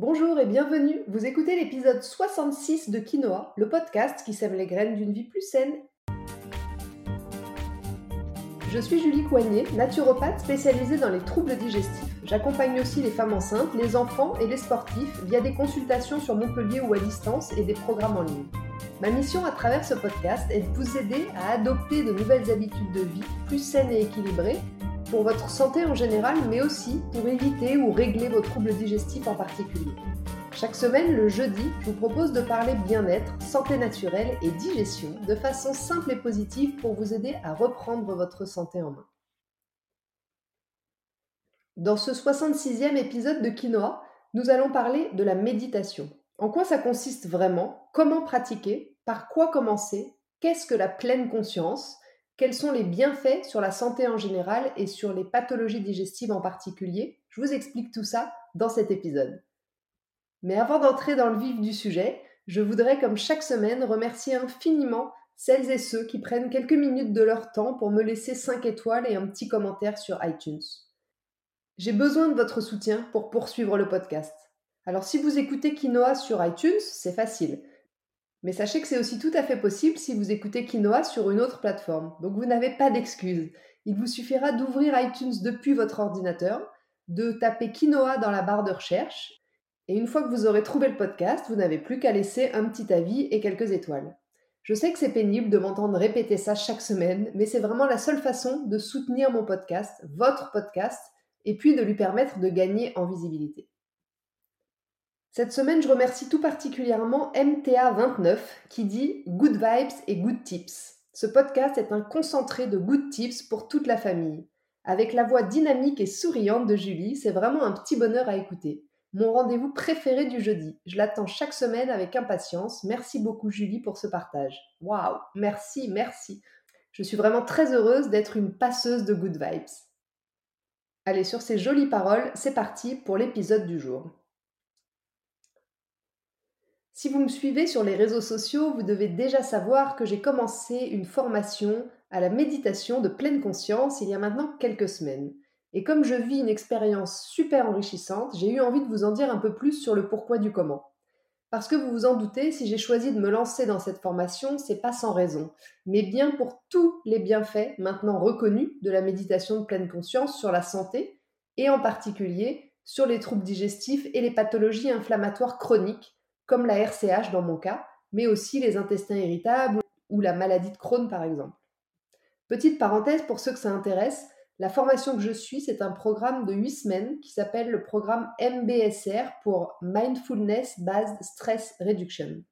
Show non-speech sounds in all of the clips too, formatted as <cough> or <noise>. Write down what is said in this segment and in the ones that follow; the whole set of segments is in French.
Bonjour et bienvenue. Vous écoutez l'épisode 66 de Quinoa, le podcast qui sème les graines d'une vie plus saine. Je suis Julie Coignet, naturopathe spécialisée dans les troubles digestifs. J'accompagne aussi les femmes enceintes, les enfants et les sportifs via des consultations sur Montpellier ou à distance et des programmes en ligne. Ma mission à travers ce podcast est de vous aider à adopter de nouvelles habitudes de vie plus saines et équilibrées pour votre santé en général, mais aussi pour éviter ou régler vos troubles digestifs en particulier. Chaque semaine, le jeudi, je vous propose de parler bien-être, santé naturelle et digestion de façon simple et positive pour vous aider à reprendre votre santé en main. Dans ce 66e épisode de Quinoa, nous allons parler de la méditation. En quoi ça consiste vraiment? Comment pratiquer? Par quoi commencer? Qu'est-ce que la pleine conscience? Quels sont les bienfaits sur la santé en général et sur les pathologies digestives en particulier? Je vous explique tout ça dans cet épisode. Mais avant d'entrer dans le vif du sujet, je voudrais, comme chaque semaine, remercier infiniment celles et ceux qui prennent quelques minutes de leur temps pour me laisser 5 étoiles et un petit commentaire sur iTunes. J'ai besoin de votre soutien pour poursuivre le podcast. Alors si vous écoutez Quinoa sur iTunes, c'est facile. Mais sachez que c'est aussi tout à fait possible si vous écoutez Quinoa sur une autre plateforme. Donc vous n'avez pas d'excuses. Il vous suffira d'ouvrir iTunes depuis votre ordinateur, de taper Quinoa dans la barre de recherche, et une fois que vous aurez trouvé le podcast, vous n'avez plus qu'à laisser un petit avis et quelques étoiles. Je sais que c'est pénible de m'entendre répéter ça chaque semaine, mais c'est vraiment la seule façon de soutenir mon podcast, votre podcast, et puis de lui permettre de gagner en visibilité. Cette semaine, je remercie tout particulièrement MTA29 qui dit Good Vibes et Good Tips. Ce podcast est un concentré de good tips pour toute la famille. Avec la voix dynamique et souriante de Julie, c'est vraiment un petit bonheur à écouter. Mon rendez-vous préféré du jeudi. Je l'attends chaque semaine avec impatience. Merci beaucoup Julie pour ce partage. Waouh, merci, merci. Je suis vraiment très heureuse d'être une passeuse de good vibes. Allez, sur ces jolies paroles, c'est parti pour l'épisode du jour. Si vous me suivez sur les réseaux sociaux, vous devez déjà savoir que j'ai commencé une formation à la méditation de pleine conscience il y a maintenant quelques semaines. Et comme je vis une expérience super enrichissante, j'ai eu envie de vous en dire un peu plus sur le pourquoi du comment. Parce que vous vous en doutez, si j'ai choisi de me lancer dans cette formation, c'est pas sans raison, mais bien pour tous les bienfaits maintenant reconnus de la méditation de pleine conscience sur la santé et en particulier sur les troubles digestifs et les pathologies inflammatoires chroniques comme la RCH dans mon cas, mais aussi les intestins irritables ou la maladie de Crohn par exemple. Petite parenthèse pour ceux que ça intéresse, la formation que je suis, c'est un programme de 8 semaines qui s'appelle le programme MBSR pour Mindfulness Based Stress Reduction.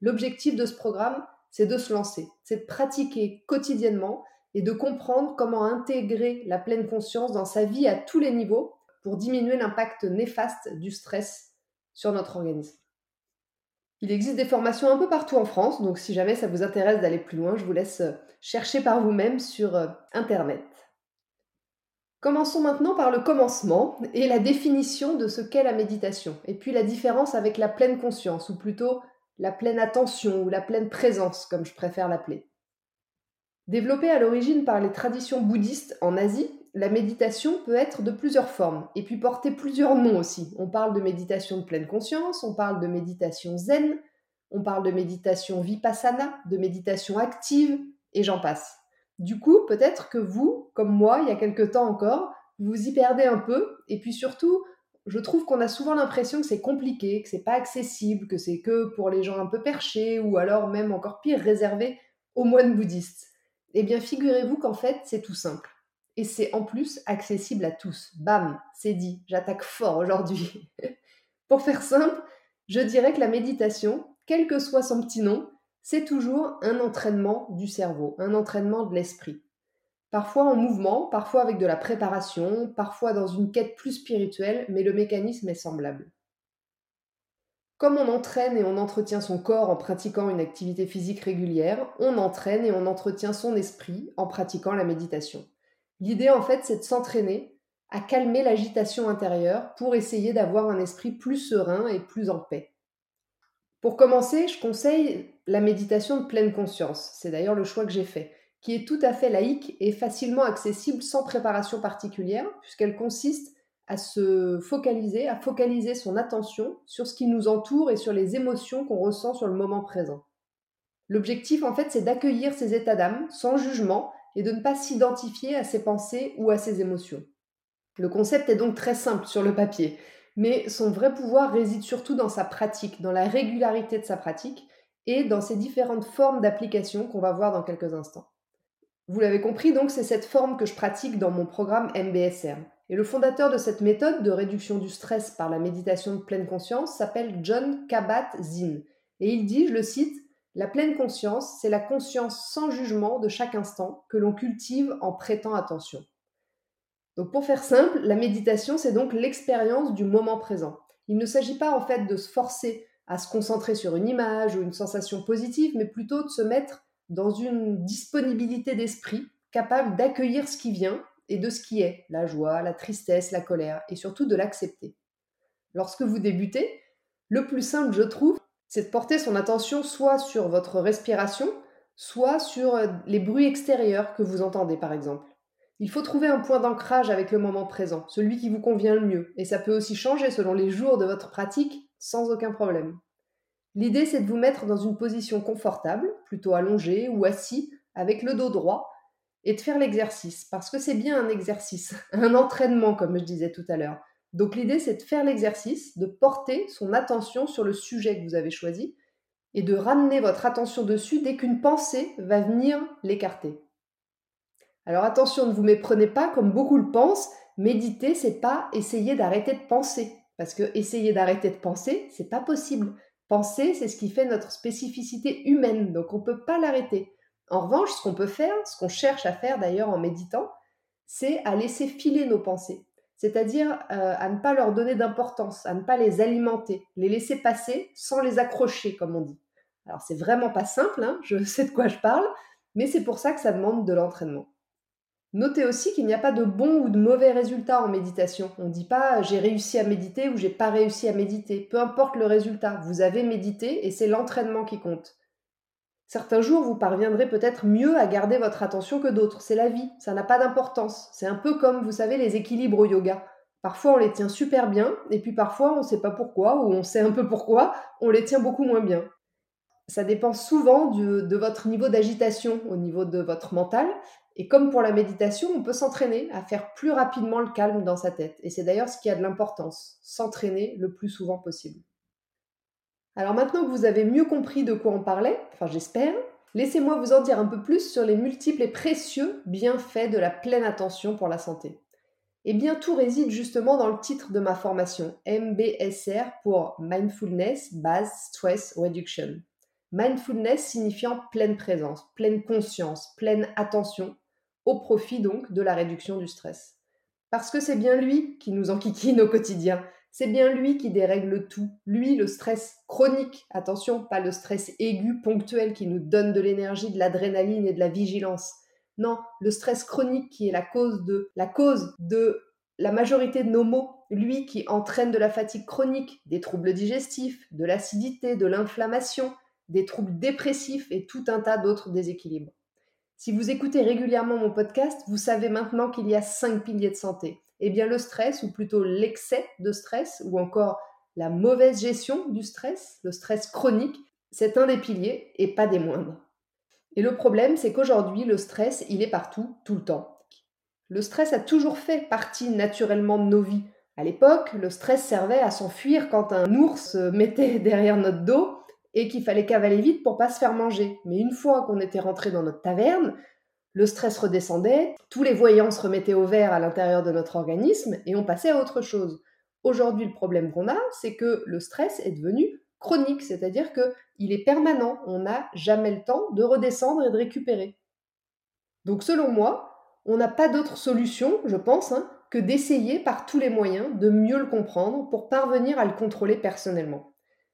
L'objectif de ce programme, c'est de se lancer, c'est de pratiquer quotidiennement et de comprendre comment intégrer la pleine conscience dans sa vie à tous les niveaux pour diminuer l'impact néfaste du stress sur notre organisme. Il existe des formations un peu partout en France, donc si jamais ça vous intéresse d'aller plus loin, je vous laisse euh, chercher par vous-même sur euh, Internet. Commençons maintenant par le commencement et la définition de ce qu'est la méditation, et puis la différence avec la pleine conscience, ou plutôt la pleine attention ou la pleine présence, comme je préfère l'appeler. Développée à l'origine par les traditions bouddhistes en Asie, la méditation peut être de plusieurs formes et puis porter plusieurs noms aussi. On parle de méditation de pleine conscience, on parle de méditation zen, on parle de méditation vipassana, de méditation active et j'en passe. Du coup, peut-être que vous, comme moi, il y a quelque temps encore, vous y perdez un peu et puis surtout, je trouve qu'on a souvent l'impression que c'est compliqué, que c'est pas accessible, que c'est que pour les gens un peu perchés ou alors même encore pire réservé aux moines bouddhistes. Eh bien, figurez-vous qu'en fait, c'est tout simple et c'est en plus accessible à tous. Bam, c'est dit, j'attaque fort aujourd'hui. <laughs> Pour faire simple, je dirais que la méditation, quel que soit son petit nom, c'est toujours un entraînement du cerveau, un entraînement de l'esprit. Parfois en mouvement, parfois avec de la préparation, parfois dans une quête plus spirituelle, mais le mécanisme est semblable. Comme on entraîne et on entretient son corps en pratiquant une activité physique régulière, on entraîne et on entretient son esprit en pratiquant la méditation. L'idée, en fait, c'est de s'entraîner à calmer l'agitation intérieure pour essayer d'avoir un esprit plus serein et plus en paix. Pour commencer, je conseille la méditation de pleine conscience. C'est d'ailleurs le choix que j'ai fait, qui est tout à fait laïque et facilement accessible sans préparation particulière, puisqu'elle consiste à se focaliser, à focaliser son attention sur ce qui nous entoure et sur les émotions qu'on ressent sur le moment présent. L'objectif, en fait, c'est d'accueillir ces états d'âme sans jugement et de ne pas s'identifier à ses pensées ou à ses émotions. Le concept est donc très simple sur le papier, mais son vrai pouvoir réside surtout dans sa pratique, dans la régularité de sa pratique et dans ses différentes formes d'application qu'on va voir dans quelques instants. Vous l'avez compris, donc c'est cette forme que je pratique dans mon programme MBSR. Et le fondateur de cette méthode de réduction du stress par la méditation de pleine conscience s'appelle John Kabat-Zinn. Et il dit, je le cite, La pleine conscience, c'est la conscience sans jugement de chaque instant que l'on cultive en prêtant attention. Donc pour faire simple, la méditation, c'est donc l'expérience du moment présent. Il ne s'agit pas en fait de se forcer à se concentrer sur une image ou une sensation positive, mais plutôt de se mettre dans une disponibilité d'esprit capable d'accueillir ce qui vient et de ce qui est, la joie, la tristesse, la colère, et surtout de l'accepter. Lorsque vous débutez, le plus simple, je trouve, c'est de porter son attention soit sur votre respiration, soit sur euh, les bruits extérieurs que vous entendez, par exemple. Il faut trouver un point d'ancrage avec le moment présent, celui qui vous convient le mieux, et ça peut aussi changer selon les jours de votre pratique, sans aucun problème. L'idée, c'est de vous mettre dans une position confortable, plutôt allongée ou assis, avec le dos droit, et de faire l'exercice, parce que c'est bien un exercice, <laughs> un entraînement, comme je disais tout à l'heure. Donc l'idée, c'est de faire l'exercice, de porter son attention sur le sujet que vous avez choisi, et de ramener votre attention dessus dès qu'une pensée va venir l'écarter. Alors attention, ne vous méprenez pas comme beaucoup le pensent, méditer, c'est pas essayer d'arrêter de penser. Parce que essayer d'arrêter de penser, c'est pas possible. Penser, c'est ce qui fait notre spécificité humaine, donc on ne peut pas l'arrêter. En revanche, ce qu'on peut faire, ce qu'on cherche à faire d'ailleurs en méditant, c'est à laisser filer nos pensées, c'est-à-dire euh, à ne pas leur donner d'importance, à ne pas les alimenter, les laisser passer sans les accrocher, comme on dit. Alors c'est vraiment pas simple, hein, je <laughs> sais de quoi je parle, mais c'est pour ça que ça demande de l'entraînement. Notez aussi qu'il n'y a pas de bon ou de mauvais résultats en méditation. On ne dit pas j'ai réussi à méditer ou j'ai pas réussi à méditer. Peu importe le résultat, vous avez médité et c'est l'entraînement qui compte. Certains jours, vous parviendrez peut-être mieux à garder votre attention que d'autres. C'est la vie, ça n'a pas d'importance. C'est un peu comme, vous savez, les équilibres au yoga. Parfois, on les tient super bien, et puis parfois, on ne sait pas pourquoi, ou on sait un peu pourquoi, on les tient beaucoup moins bien. Ça dépend souvent de votre niveau d'agitation au niveau de votre mental, et comme pour la méditation, on peut s'entraîner à faire plus rapidement le calme dans sa tête. Et c'est d'ailleurs ce qui a de l'importance, s'entraîner le plus souvent possible. Alors maintenant que vous avez mieux compris de quoi on parlait, enfin j'espère, laissez-moi vous en dire un peu plus sur les multiples et précieux bienfaits de la pleine attention pour la santé. Eh bien, tout réside justement dans le titre de ma formation, MBSR pour Mindfulness Base Stress Reduction. Mindfulness signifiant pleine présence, pleine conscience, pleine attention, au profit donc de la réduction du stress. Parce que c'est bien lui qui nous enquiquine au quotidien, c'est bien lui qui dérègle tout. Lui, le stress chronique, attention, pas le stress aigu, ponctuel qui nous donne de l'énergie, de l'adrénaline et de la vigilance. Non, le stress chronique qui est la cause de la cause de la majorité de nos maux, lui qui entraîne de la fatigue chronique, des troubles digestifs, de l'acidité, de l'inflammation, des troubles dépressifs et tout un tas d'autres déséquilibres. Si vous écoutez régulièrement mon podcast, vous savez maintenant qu'il y a cinq piliers de santé. Eh bien, le stress, ou plutôt l'excès de stress, ou encore la mauvaise gestion du stress, le stress chronique, c'est un des piliers et pas des moindres. Et le problème, c'est qu'aujourd'hui, le stress, il est partout, tout le temps. Le stress a toujours fait partie naturellement de nos vies. À l'époque, le stress servait à s'enfuir quand un ours se mettait <laughs> derrière notre dos et qu'il fallait cavaler vite pour pas se faire manger. Mais une fois qu'on était rentré dans notre taverne, le stress redescendait, tous les voyants se remettaient au vert à l'intérieur de notre organisme et on passait à autre chose. Aujourd'hui, le problème qu'on a, c'est que le stress est devenu chronique, c'est-à-dire que il est permanent, on n'a jamais le temps de redescendre et de récupérer. Donc selon moi, on n'a pas d'autre solution, je pense, hein, que d'essayer par tous les moyens de mieux le comprendre pour parvenir à le contrôler personnellement.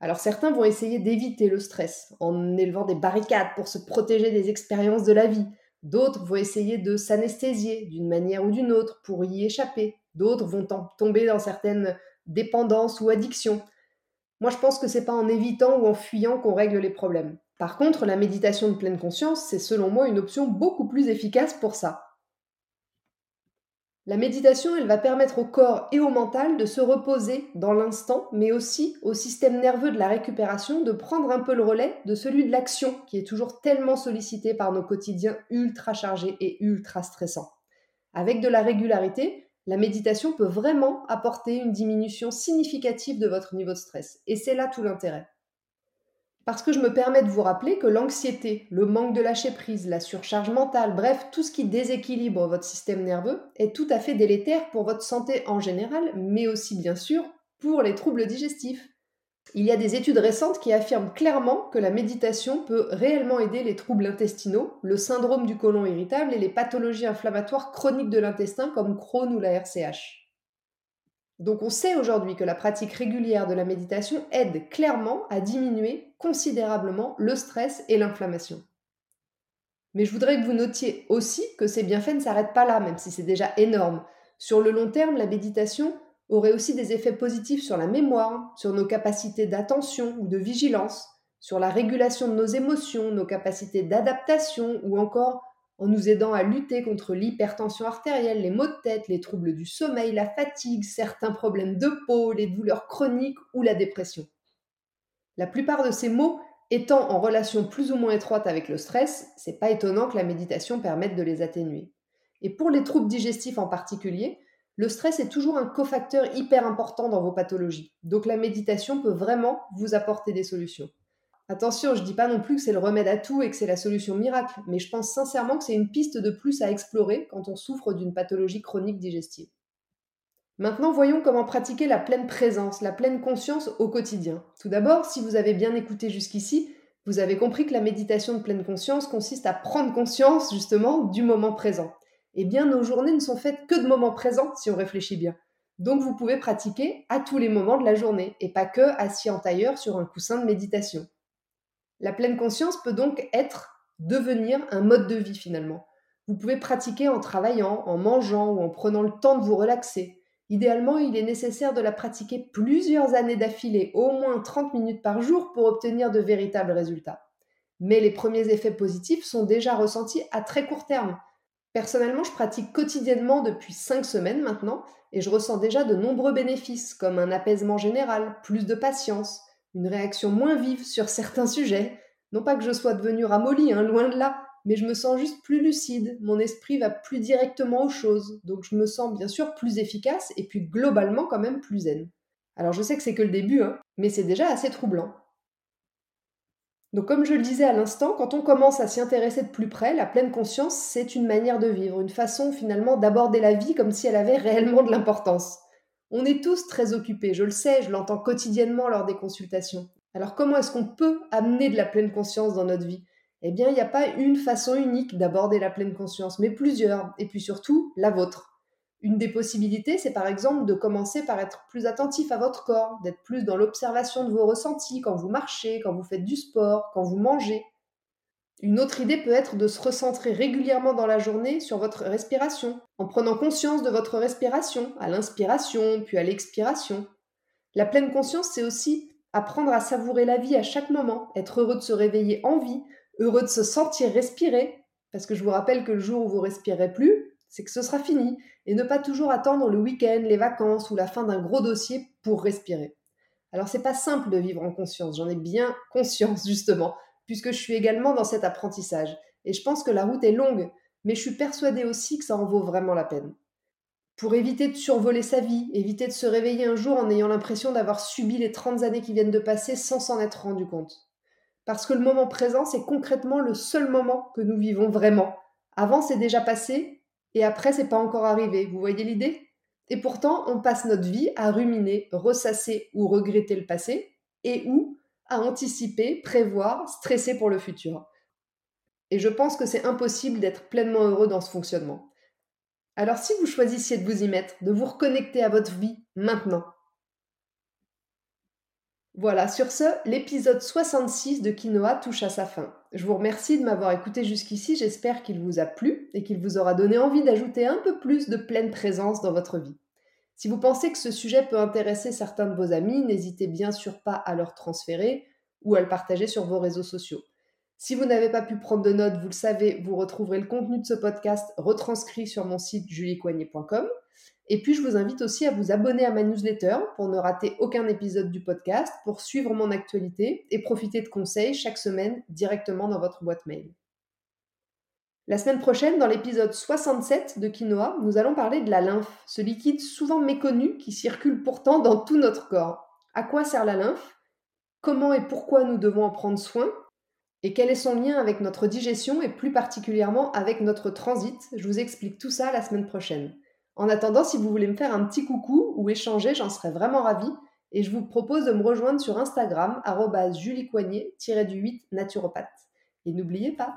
Alors certains vont essayer d'éviter le stress en élevant des barricades pour se protéger des expériences de la vie. D'autres vont essayer de s'anesthésier d'une manière ou d'une autre pour y échapper. D'autres vont tomber dans certaines dépendances ou addictions. Moi, je pense que c'est pas en évitant ou en fuyant qu'on règle les problèmes. Par contre, la méditation de pleine conscience, c'est selon moi une option beaucoup plus efficace pour ça. La méditation, elle va permettre au corps et au mental de se reposer dans l'instant, mais aussi au système nerveux de la récupération de prendre un peu le relais de celui de l'action, qui est toujours tellement sollicité par nos quotidiens ultra chargés et ultra stressants. Avec de la régularité, la méditation peut vraiment apporter une diminution significative de votre niveau de stress. Et c'est là tout l'intérêt. Parce que je me permets de vous rappeler que l'anxiété, le manque de lâcher prise, la surcharge mentale, bref, tout ce qui déséquilibre votre système nerveux est tout à fait délétère pour votre santé en général, mais aussi bien sûr pour les troubles digestifs. Il y a des études récentes qui affirment clairement que la méditation peut réellement aider les troubles intestinaux, le syndrome du côlon irritable et les pathologies inflammatoires chroniques de l'intestin comme Crohn ou la RCH. Donc on sait aujourd'hui que la pratique régulière de la méditation aide clairement à diminuer considérablement le stress et l'inflammation. Mais je voudrais que vous notiez aussi que ces bienfaits ne s'arrêtent pas là, même si c'est déjà énorme. Sur le long terme, la méditation aurait aussi des effets positifs sur la mémoire, sur nos capacités d'attention ou de vigilance, sur la régulation de nos émotions, nos capacités d'adaptation ou encore en nous aidant à lutter contre l'hypertension artérielle, les maux de tête, les troubles du sommeil, la fatigue, certains problèmes de peau, les douleurs chroniques ou la dépression. La plupart de ces maux étant en relation plus ou moins étroite avec le stress, c'est pas étonnant que la méditation permette de les atténuer. Et pour les troubles digestifs en particulier, le stress est toujours un cofacteur hyper important dans vos pathologies. Donc la méditation peut vraiment vous apporter des solutions. Attention, je dis pas non plus que c'est le remède à tout et que c'est la solution miracle, mais je pense sincèrement que c'est une piste de plus à explorer quand on souffre d'une pathologie chronique digestive. Maintenant, voyons comment pratiquer la pleine présence, la pleine conscience au quotidien. Tout d'abord, si vous avez bien écouté jusqu'ici, vous avez compris que la méditation de pleine conscience consiste à prendre conscience justement du moment présent. Eh bien, nos journées ne sont faites que de moments présents si on réfléchit bien. Donc, vous pouvez pratiquer à tous les moments de la journée et pas que assis en tailleur sur un coussin de méditation. La pleine conscience peut donc être, devenir un mode de vie finalement. Vous pouvez pratiquer en travaillant, en mangeant ou en prenant le temps de vous relaxer. Idéalement, il est nécessaire de la pratiquer plusieurs années d'affilée, au moins 30 minutes par jour pour obtenir de véritables résultats. Mais les premiers effets positifs sont déjà ressentis à très court terme. Personnellement, je pratique quotidiennement depuis 5 semaines maintenant et je ressens déjà de nombreux bénéfices comme un apaisement général, plus de patience, une réaction moins vive sur certains sujets. Non pas que je sois devenue ramollie, hein, loin de là, mais je me sens juste plus lucide, mon esprit va plus directement aux choses, donc je me sens bien sûr plus efficace et puis globalement quand même plus zen. Alors je sais que c'est que le début, hein, mais c'est déjà assez troublant. Donc comme je le disais à l'instant, quand on commence à s'y intéresser de plus près, la pleine conscience, c'est une manière de vivre, une façon finalement d'aborder la vie comme si elle avait réellement de l'importance. On est tous très occupés, je le sais, je l'entends quotidiennement lors des consultations. Alors comment est-ce qu'on peut amener de la pleine conscience dans notre vie? Eh bien, il n'y a pas une façon unique d'aborder la pleine conscience, mais plusieurs, et puis surtout la vôtre. Une des possibilités, c'est par exemple de commencer par être plus attentif à votre corps, d'être plus dans l'observation de vos ressentis quand vous marchez, quand vous faites du sport, quand vous mangez. Une autre idée peut être de se recentrer régulièrement dans la journée sur votre respiration, en prenant conscience de votre respiration, à l'inspiration, puis à l'expiration. La pleine conscience, c'est aussi apprendre à savourer la vie à chaque moment, être heureux de se réveiller en vie, heureux de se sentir respirer, parce que je vous rappelle que le jour où vous respirez plus, c'est que ce sera fini, et ne pas toujours attendre le week-end, les vacances ou la fin d'un gros dossier pour respirer. Alors c'est pas simple de vivre en conscience, j'en ai bien conscience <laughs> justement, puisque je suis également dans cet apprentissage. Et je pense que la route est longue, mais je suis persuadée aussi que ça en vaut vraiment la peine. Pour éviter de survoler sa vie, éviter de se réveiller un jour en ayant l'impression d'avoir subi les 30 années qui viennent de passer sans s'en être rendu compte. Parce que le moment présent, c'est concrètement le seul moment que nous vivons vraiment. Avant, c'est déjà passé, et après, c'est pas encore arrivé. Vous voyez l'idée? Et pourtant, on passe notre vie à ruminer, ressasser ou regretter le passé, et ou à anticiper, prévoir, stresser pour le futur. Et je pense que c'est impossible d'être pleinement heureux dans ce fonctionnement. Alors si vous choisissiez de vous y mettre, de vous reconnecter à votre vie maintenant. Voilà, sur ce, l'épisode 66 de Quinoa touche à sa fin. Je vous remercie de m'avoir écouté jusqu'ici, j'espère qu'il vous a plu et qu'il vous aura donné envie d'ajouter un peu plus de pleine présence dans votre vie. Si vous pensez que ce sujet peut intéresser certains de vos amis, n'hésitez bien sûr pas à leur transférer ou à le partager sur vos réseaux sociaux. Si vous n'avez pas pu prendre de notes, vous le savez, vous retrouverez le contenu de ce podcast retranscrit sur mon site juliecoignet.com. Et puis, je vous invite aussi à vous abonner à ma newsletter pour ne rater aucun épisode du podcast, pour suivre mon actualité et profiter de conseils chaque semaine directement dans votre boîte mail. La semaine prochaine, dans l'épisode 67 de Quinoa, nous allons parler de la lymphe, ce liquide souvent méconnu qui circule pourtant dans tout notre corps. À quoi sert la lymphe? Comment et pourquoi nous devons en prendre soin? Et quel est son lien avec notre digestion et plus particulièrement avec notre transit? Je vous explique tout ça la semaine prochaine. En attendant, si vous voulez me faire un petit coucou ou échanger, j'en serais vraiment ravie. Et je vous propose de me rejoindre sur Instagram, juliecoignet-du8 naturopathe. Et n'oubliez pas,